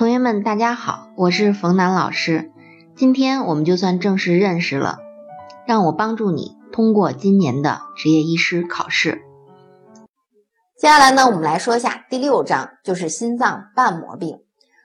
同学们，大家好，我是冯楠老师。今天我们就算正式认识了，让我帮助你通过今年的执业医师考试。接下来呢，我们来说一下第六章，就是心脏瓣膜病。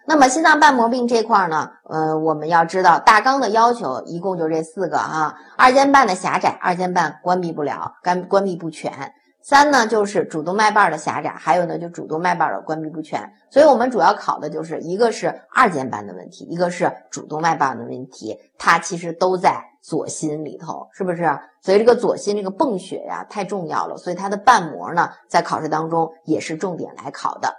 那么心脏瓣膜病这块呢，呃，我们要知道大纲的要求一共就这四个啊：二尖瓣的狭窄，二尖瓣关闭不了，干关闭不全。三呢就是主动脉瓣的狭窄，还有呢就主动脉瓣的关闭不全，所以我们主要考的就是一个是二尖瓣的问题，一个是主动脉瓣的问题，它其实都在左心里头，是不是？所以这个左心这个泵血呀太重要了，所以它的瓣膜呢在考试当中也是重点来考的。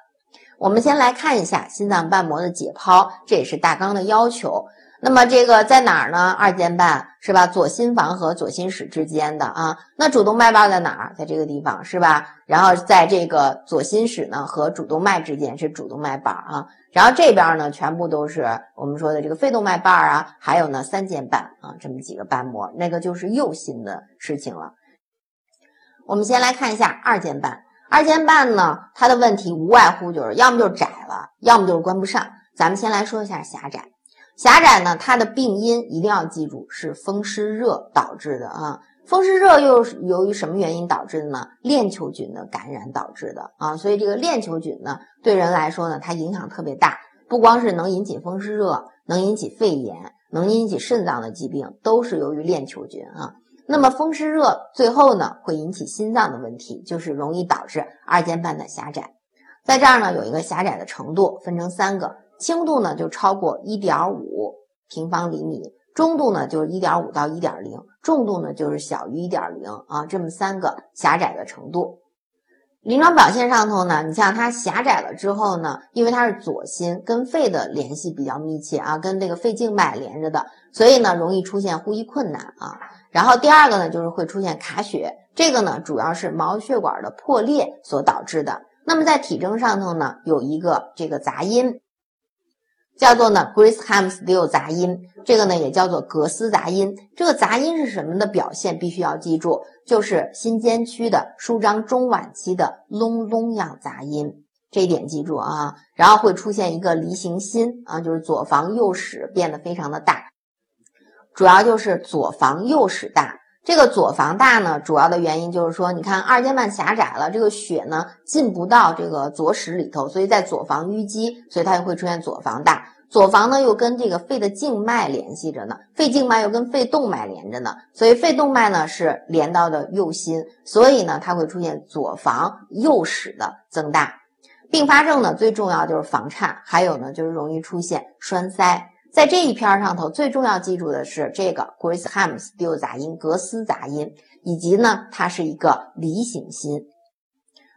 我们先来看一下心脏瓣膜的解剖，这也是大纲的要求。那么这个在哪儿呢？二尖瓣是吧？左心房和左心室之间的啊。那主动脉瓣在哪儿？在这个地方是吧？然后在这个左心室呢和主动脉之间是主动脉瓣啊。然后这边呢全部都是我们说的这个肺动脉瓣啊，还有呢三尖瓣啊，这么几个瓣膜，那个就是右心的事情了。我们先来看一下二尖瓣。二尖瓣呢，它的问题无外乎就是要么就是窄了，要么就是关不上。咱们先来说一下狭窄。狭窄呢，它的病因一定要记住是风湿热导致的啊。风湿热又是由于什么原因导致的呢？链球菌的感染导致的啊。所以这个链球菌呢，对人来说呢，它影响特别大，不光是能引起风湿热，能引起肺炎，能引起肾脏的疾病，都是由于链球菌啊。那么风湿热最后呢，会引起心脏的问题，就是容易导致二尖瓣的狭窄。在这儿呢，有一个狭窄的程度，分成三个。轻度呢就超过一点五平方厘米，中度呢就是一点五到一点零，重度呢就是小于一点零啊，这么三个狭窄的程度。临床表现上头呢，你像它狭窄了之后呢，因为它是左心跟肺的联系比较密切啊，跟这个肺静脉连着的，所以呢容易出现呼吸困难啊。然后第二个呢就是会出现卡血，这个呢主要是毛血管的破裂所导致的。那么在体征上头呢有一个这个杂音。叫做呢 g r a c e h a m s t i l l 杂音，这个呢也叫做格斯杂音。这个杂音是什么的表现？必须要记住，就是心尖区的舒张中晚期的隆隆样杂音，这一点记住啊。然后会出现一个梨形心啊，就是左房右室变得非常的大，主要就是左房右室大。这个左房大呢，主要的原因就是说，你看二尖瓣狭窄了，这个血呢进不到这个左室里头，所以在左房淤积，所以它就会出现左房大。左房呢又跟这个肺的静脉联系着呢，肺静脉又跟肺动脉连着呢，所以肺动脉呢是连到的右心，所以呢它会出现左房右室的增大。并发症呢最重要就是房颤，还有呢就是容易出现栓塞。在这一篇上头，最重要记住的是这个 Grisham Still 杂音、格斯杂音，以及呢，它是一个梨形心。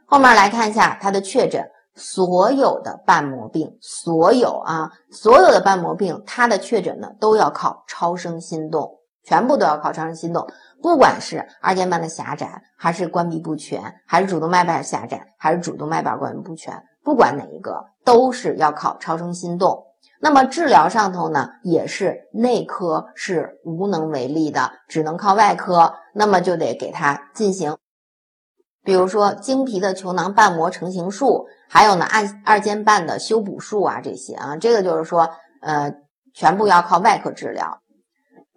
后面来看一下它的确诊，所有的瓣膜病，所有啊，所有的瓣膜病，它的确诊呢都要靠超声心动，全部都要靠超声心动，不管是二尖瓣的狭窄，还是关闭不全，还是主动脉瓣狭窄，还是主动脉瓣关闭不全，不管哪一个，都是要靠超声心动。那么治疗上头呢，也是内科是无能为力的，只能靠外科。那么就得给他进行，比如说经皮的球囊瓣膜成形术，还有呢二二尖瓣的修补术啊，这些啊，这个就是说，呃，全部要靠外科治疗。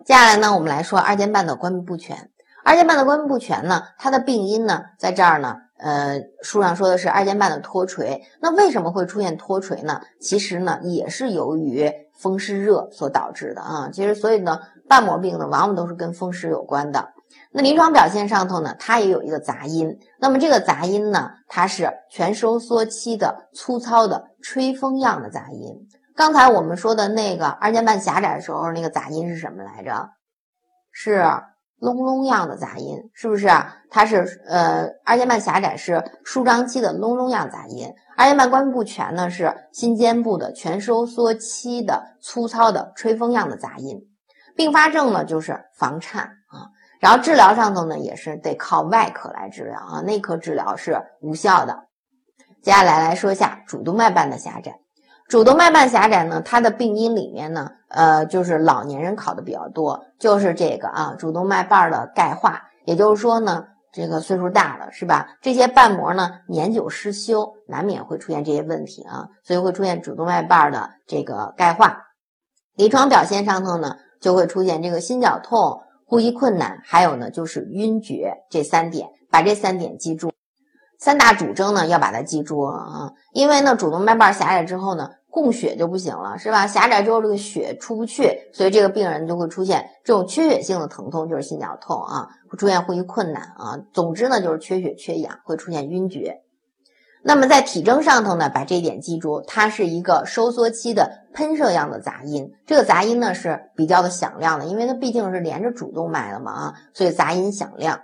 接下来呢，我们来说二尖瓣的关闭不全。二尖瓣的关闭不全呢，它的病因呢，在这儿呢。呃，书上说的是二尖瓣的脱垂，那为什么会出现脱垂呢？其实呢，也是由于风湿热所导致的啊。其实，所以呢，瓣膜病呢，往往都是跟风湿有关的。那临床表现上头呢，它也有一个杂音。那么这个杂音呢，它是全收缩期的粗糙的吹风样的杂音。刚才我们说的那个二尖瓣狭窄的时候，那个杂音是什么来着？是。隆隆样的杂音是不是？它是呃二尖瓣狭窄是舒张期的隆隆样杂音，二尖瓣关闭不全呢是心尖部的全收缩期的粗糙的吹风样的杂音。并发症呢就是房颤啊，然后治疗上头呢也是得靠外科来治疗啊，内科治疗是无效的。接下来来说一下主动脉瓣的狭窄。主动脉瓣狭窄呢，它的病因里面呢，呃，就是老年人考的比较多，就是这个啊，主动脉瓣的钙化，也就是说呢，这个岁数大了，是吧？这些瓣膜呢年久失修，难免会出现这些问题啊，所以会出现主动脉瓣的这个钙化。临床表现上头呢，就会出现这个心绞痛、呼吸困难，还有呢就是晕厥这三点。把这三点记住，三大主征呢要把它记住啊，因为呢主动脉瓣狭窄之后呢。供血就不行了，是吧？狭窄之后，这个血出不去，所以这个病人就会出现这种缺血性的疼痛，就是心绞痛啊，会出现呼吸困难啊。总之呢，就是缺血缺氧，会出现晕厥。那么在体征上头呢，把这一点记住，它是一个收缩期的喷射样的杂音。这个杂音呢是比较的响亮的，因为它毕竟是连着主动脉的嘛啊，所以杂音响亮。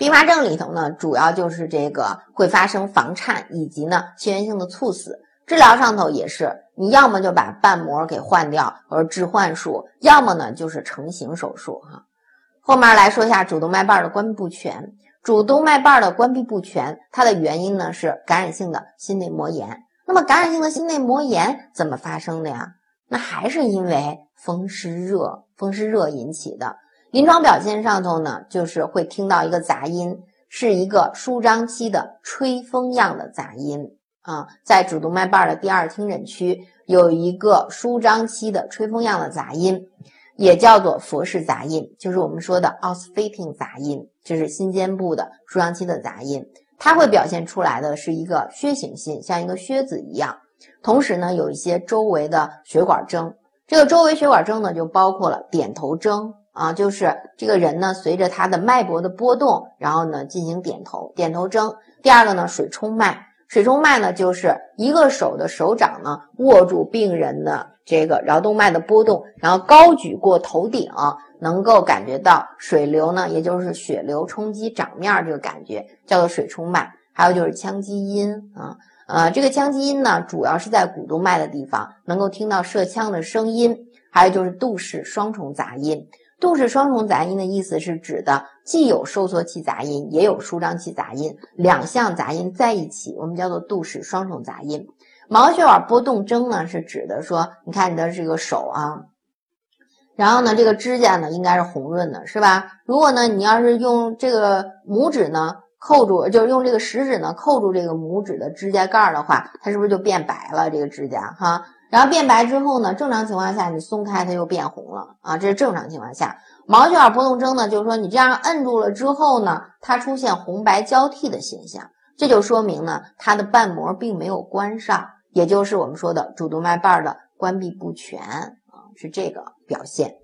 并发症里头呢，主要就是这个会发生房颤以及呢心源性的猝死。治疗上头也是，你要么就把瓣膜给换掉，或者置换术，要么呢就是成形手术哈。后面来说一下主动脉瓣的关闭不全。主动脉瓣的关闭不全，它的原因呢是感染性的心内膜炎。那么感染性的心内膜炎怎么发生的呀？那还是因为风湿热，风湿热引起的。临床表现上头呢，就是会听到一个杂音，是一个舒张期的吹风样的杂音。啊，在主动脉瓣的第二听诊区有一个舒张期的吹风样的杂音，也叫做佛氏杂音，就是我们说的 ausfalling 杂音，就是心尖部的舒张期的杂音。它会表现出来的是一个靴形心，像一个靴子一样。同时呢，有一些周围的血管征。这个周围血管征呢，就包括了点头征啊，就是这个人呢，随着他的脉搏的波动，然后呢进行点头，点头征。第二个呢，水冲脉。水冲脉呢，就是一个手的手掌呢握住病人的这个桡动脉的波动，然后高举过头顶，能够感觉到水流呢，也就是血流冲击掌面这个感觉，叫做水冲脉。还有就是腔击音啊，呃，这个腔击音呢，主要是在股动脉的地方能够听到射腔的声音，还有就是杜氏双重杂音。杜氏双重杂音的意思是指的既有收缩期杂音，也有舒张期杂音，两项杂音在一起，我们叫做杜氏双重杂音。毛血管波动征呢，是指的说，你看你的这个手啊，然后呢，这个指甲呢应该是红润的，是吧？如果呢，你要是用这个拇指呢扣住，就是用这个食指呢扣住这个拇指的指甲盖的话，它是不是就变白了？这个指甲哈。然后变白之后呢，正常情况下你松开它又变红了啊，这是正常情况下。毛血管波动征呢，就是说你这样摁住了之后呢，它出现红白交替的现象，这就说明呢它的瓣膜并没有关上，也就是我们说的主动脉瓣的关闭不全啊，是这个表现。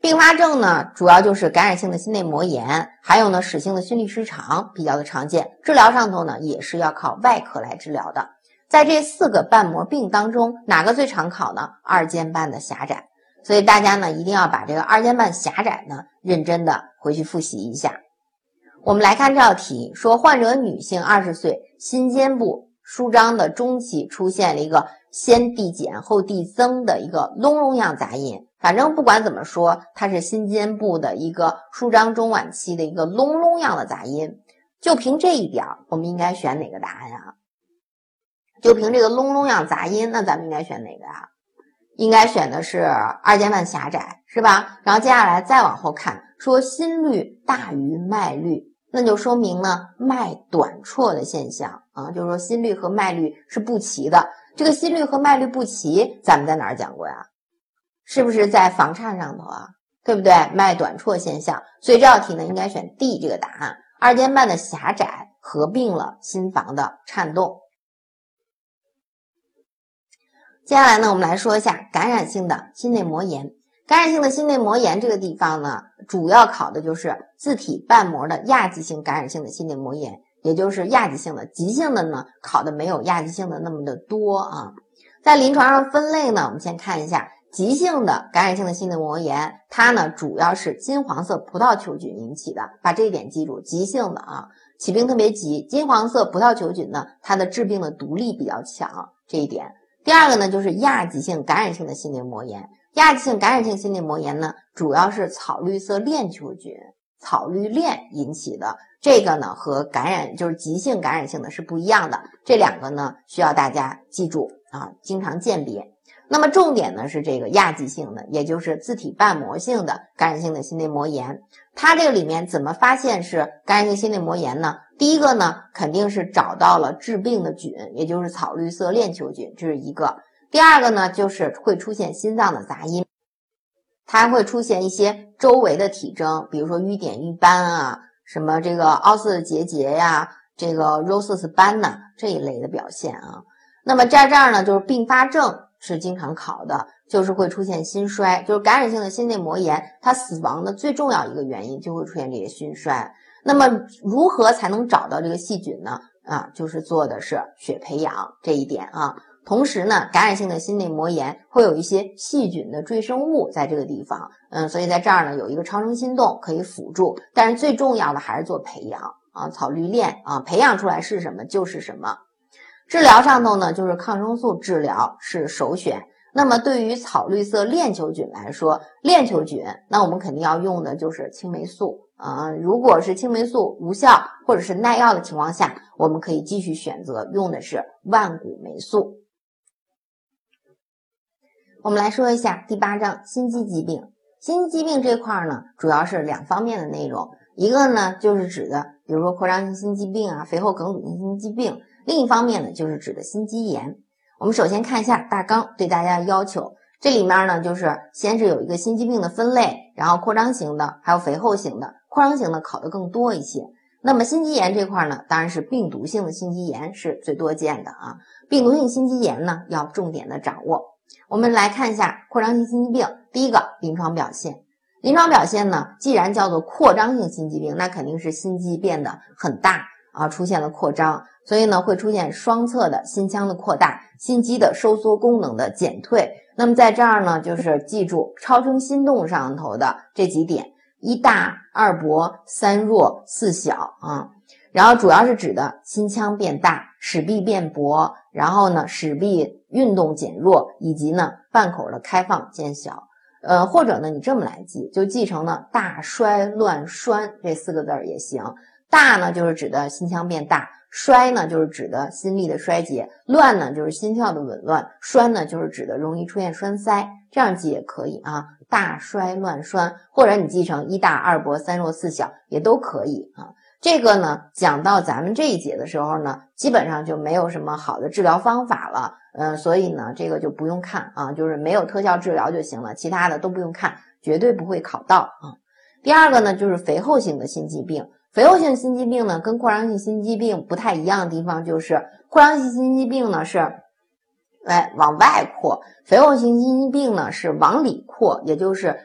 并发症呢，主要就是感染性的心内膜炎，还有呢室性的心律失常比较的常见，治疗上头呢也是要靠外科来治疗的。在这四个瓣膜病当中，哪个最常考呢？二尖瓣的狭窄。所以大家呢一定要把这个二尖瓣狭窄呢认真的回去复习一下。我们来看这道题，说患者女性，二十岁，心尖部舒张的中期出现了一个先递减后递增的一个隆隆样杂音。反正不管怎么说，它是心尖部的一个舒张中晚期的一个隆隆样的杂音。就凭这一点，我们应该选哪个答案呀？就凭这个隆隆样杂音，那咱们应该选哪个啊？应该选的是二尖瓣狭窄，是吧？然后接下来再往后看，说心率大于脉率，那就说明呢脉短绰的现象啊，就是说心率和脉率是不齐的。这个心率和脉率不齐，咱们在哪儿讲过呀？是不是在房颤上头啊？对不对？脉短绰现象，所以这道题呢应该选 D 这个答案，二尖瓣的狭窄合并了心房的颤动。接下来呢，我们来说一下感染性的心内膜炎。感染性的心内膜炎这个地方呢，主要考的就是自体瓣膜的亚急性感染性的心内膜炎，也就是亚急性的。急性的呢，考的没有亚急性的那么的多啊。在临床上分类呢，我们先看一下急性的感染性的心内膜炎，它呢主要是金黄色葡萄球菌引起的，把这一点记住。急性的啊，起病特别急，金黄色葡萄球菌呢，它的致病的毒力比较强，这一点。第二个呢，就是亚急性感染性的心内膜炎。亚急性感染性心内膜炎呢，主要是草绿色链球菌、草绿链引起的。这个呢，和感染就是急性感染性的是不一样的。这两个呢，需要大家记住啊，经常鉴别。那么重点呢是这个亚急性的，也就是自体瓣膜性的感染性的心内膜炎。它这个里面怎么发现是感染性心内膜炎呢？第一个呢，肯定是找到了致病的菌，也就是草绿色链球菌，这是一个。第二个呢，就是会出现心脏的杂音，它还会出现一些周围的体征，比如说瘀点、瘀斑啊，什么这个凹色结节呀，这个 rosas 斑呐这一类的表现啊。那么在这儿呢，就是并发症。是经常考的，就是会出现心衰，就是感染性的心内膜炎，它死亡的最重要一个原因就会出现这些心衰。那么如何才能找到这个细菌呢？啊，就是做的是血培养这一点啊。同时呢，感染性的心内膜炎会有一些细菌的赘生物在这个地方，嗯，所以在这儿呢有一个超声心动可以辅助，但是最重要的还是做培养啊，草绿链啊，培养出来是什么就是什么。治疗上头呢，就是抗生素治疗是首选。那么对于草绿色链球菌来说，链球菌，那我们肯定要用的就是青霉素啊。如果是青霉素无效或者是耐药的情况下，我们可以继续选择用的是万古霉素。我们来说一下第八章心肌疾病。心肌疾病这块呢，主要是两方面的内容，一个呢就是指的，比如说扩张性心肌病啊，肥厚梗阻性心肌病。另一方面呢，就是指的心肌炎。我们首先看一下大纲对大家的要求，这里面呢就是先是有一个心肌病的分类，然后扩张型的，还有肥厚型的。扩张型的考的更多一些。那么心肌炎这块呢，当然是病毒性的心肌炎是最多见的啊。病毒性心肌炎呢要重点的掌握。我们来看一下扩张性心肌病，第一个临床表现。临床表现呢，既然叫做扩张性心肌病，那肯定是心肌变得很大啊，出现了扩张。所以呢，会出现双侧的心腔的扩大，心肌的收缩功能的减退。那么在这儿呢，就是记住超声心动上头的这几点：一大、二薄、三弱、四小啊。然后主要是指的心腔变大，室壁变薄，然后呢，室壁运动减弱，以及呢，瓣口的开放减小。呃，或者呢，你这么来记，就记成呢大衰乱栓这四个字儿也行。大呢，就是指的心腔变大。衰呢，就是指的心力的衰竭；乱呢，就是心跳的紊乱；栓呢，就是指的容易出现栓塞。这样记也可以啊，大衰乱栓，或者你记成一大二薄三弱四小也都可以啊。这个呢，讲到咱们这一节的时候呢，基本上就没有什么好的治疗方法了，嗯，所以呢，这个就不用看啊，就是没有特效治疗就行了，其他的都不用看，绝对不会考到啊。第二个呢，就是肥厚性的心肌病。肥厚性心肌病呢，跟扩张性心肌病不太一样的地方就是，扩张性心肌病呢是，哎往外扩，肥厚性心肌病呢是往里扩，也就是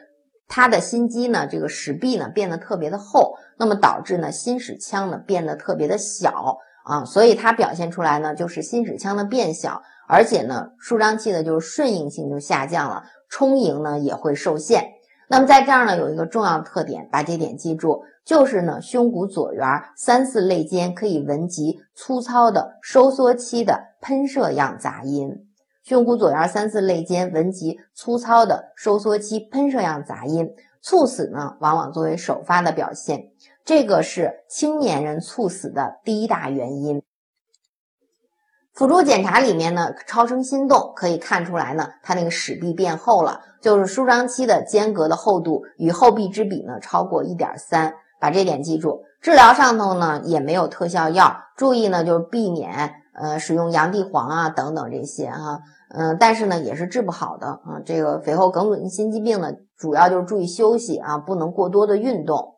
它的心肌呢这个室壁呢变得特别的厚，那么导致呢心室腔呢变得特别的小啊，所以它表现出来呢就是心室腔的变小，而且呢舒张器的就是顺应性就下降了，充盈呢也会受限。那么在这儿呢有一个重要的特点，把这点记住。就是呢，胸骨左缘三四肋间可以闻及粗糙的收缩期的喷射样杂音。胸骨左缘三四肋间闻及粗糙的收缩期喷射样杂音，猝死呢，往往作为首发的表现。这个是青年人猝死的第一大原因。辅助检查里面呢，超声心动可以看出来呢，它那个室壁变厚了，就是舒张期的间隔的厚度与后壁之比呢，超过一点三。把这点记住，治疗上头呢也没有特效药，注意呢就是避免呃使用洋地黄啊等等这些哈，嗯，但是呢也是治不好的啊。这个肥厚梗阻性心肌病呢，主要就是注意休息啊，不能过多的运动。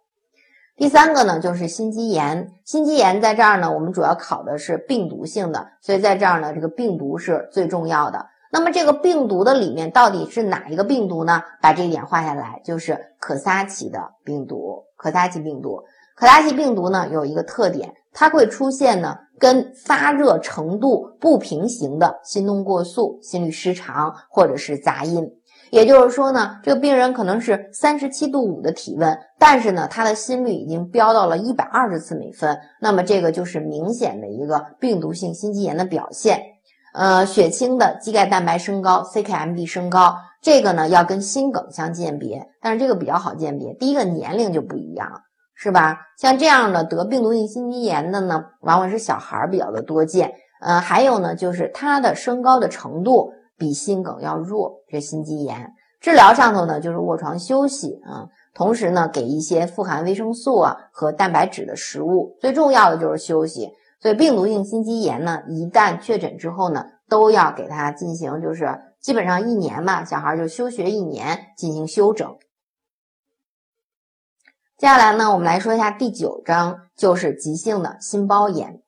第三个呢就是心肌炎，心肌炎在这儿呢，我们主要考的是病毒性的，所以在这儿呢这个病毒是最重要的。那么这个病毒的里面到底是哪一个病毒呢？把这一点画下来，就是可萨奇的病毒。可萨奇病毒，可萨奇病毒呢有一个特点，它会出现呢跟发热程度不平行的心动过速、心律失常或者是杂音。也就是说呢，这个病人可能是三十七度五的体温，但是呢他的心率已经飙到了一百二十次每分，那么这个就是明显的一个病毒性心肌炎的表现。呃，血清的肌钙蛋白升高，CKMB 升高，这个呢要跟心梗相鉴别，但是这个比较好鉴别。第一个年龄就不一样，是吧？像这样的得病毒性心肌炎的呢，往往是小孩儿比较的多见。呃，还有呢，就是它的升高的程度比心梗要弱。这心肌炎治疗上头呢，就是卧床休息啊，同时呢，给一些富含维生素啊和蛋白质的食物。最重要的就是休息。所以病毒性心肌炎呢，一旦确诊之后呢，都要给他进行，就是基本上一年嘛，小孩就休学一年进行休整。接下来呢，我们来说一下第九章，就是急性的心包炎。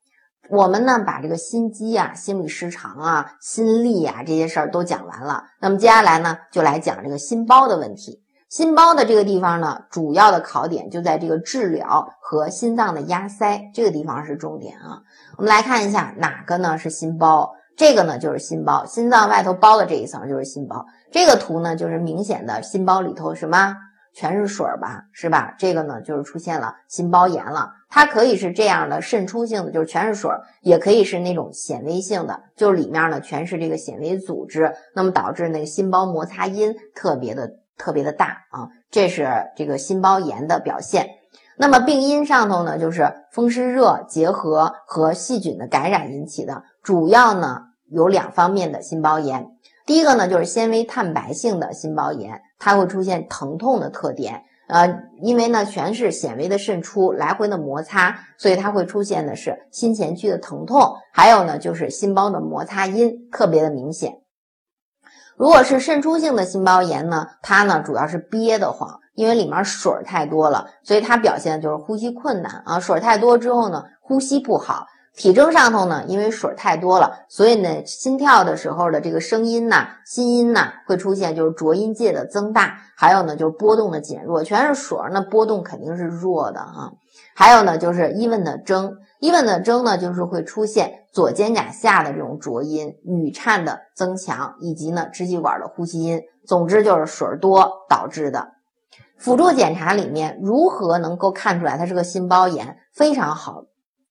我们呢把这个心肌啊、心律失常啊、心力啊这些事儿都讲完了。那么接下来呢，就来讲这个心包的问题。心包的这个地方呢，主要的考点就在这个治疗和心脏的压塞这个地方是重点啊。我们来看一下哪个呢是心包？这个呢就是心包，心脏外头包的这一层就是心包。这个图呢就是明显的心包里头什么？全是水吧，是吧？这个呢，就是出现了心包炎了。它可以是这样的渗出性的，就是全是水儿；也可以是那种显微性的，就是里面呢全是这个显微组织，那么导致那个心包摩擦音特别的特别的大啊。这是这个心包炎的表现。那么病因上头呢，就是风湿热结合和细菌的感染引起的，主要呢有两方面的心包炎。第一个呢，就是纤维蛋白性的心包炎，它会出现疼痛的特点。呃，因为呢，全是纤维的渗出，来回的摩擦，所以它会出现的是心前区的疼痛，还有呢，就是心包的摩擦音特别的明显。如果是渗出性的心包炎呢，它呢主要是憋得慌，因为里面水太多了，所以它表现就是呼吸困难啊，水太多之后呢，呼吸不好。体征上头呢，因为水太多了，所以呢，心跳的时候的这个声音呐，心音呐，会出现就是浊音界的增大，还有呢，就是波动的减弱，全是水，那波动肯定是弱的哈。还有呢，就是伊问的征，伊问的征呢，就是会出现左肩胛下的这种浊音、语颤的增强，以及呢，支气管的呼吸音。总之就是水多导致的。辅助检查里面如何能够看出来它是个心包炎？非常好。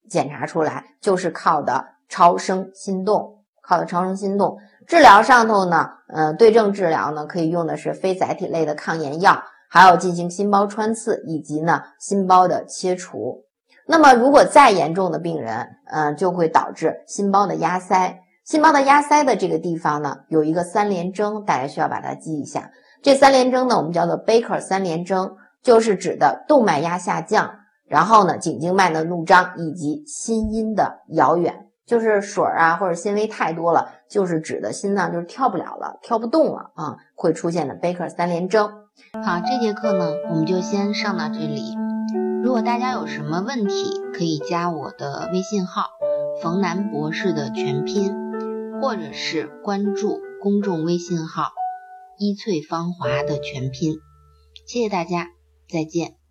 检查出来就是靠的超声心动，靠的超声心动。治疗上头呢，嗯，对症治疗呢，可以用的是非甾体类的抗炎药，还要进行心包穿刺以及呢心包的切除。那么如果再严重的病人，嗯，就会导致心包的压塞。心包的压塞的这个地方呢，有一个三联征，大家需要把它记一下。这三联征呢，我们叫做 Baker 三联征，就是指的动脉压下降。然后呢，颈静脉的怒张以及心音的遥远，就是水啊或者纤维太多了，就是指的心脏就是跳不了了，跳不动了啊，会出现的贝克三联征。好，这节课呢我们就先上到这里。如果大家有什么问题，可以加我的微信号“冯楠博士”的全拼，或者是关注公众微信号“一翠芳华”的全拼。谢谢大家，再见。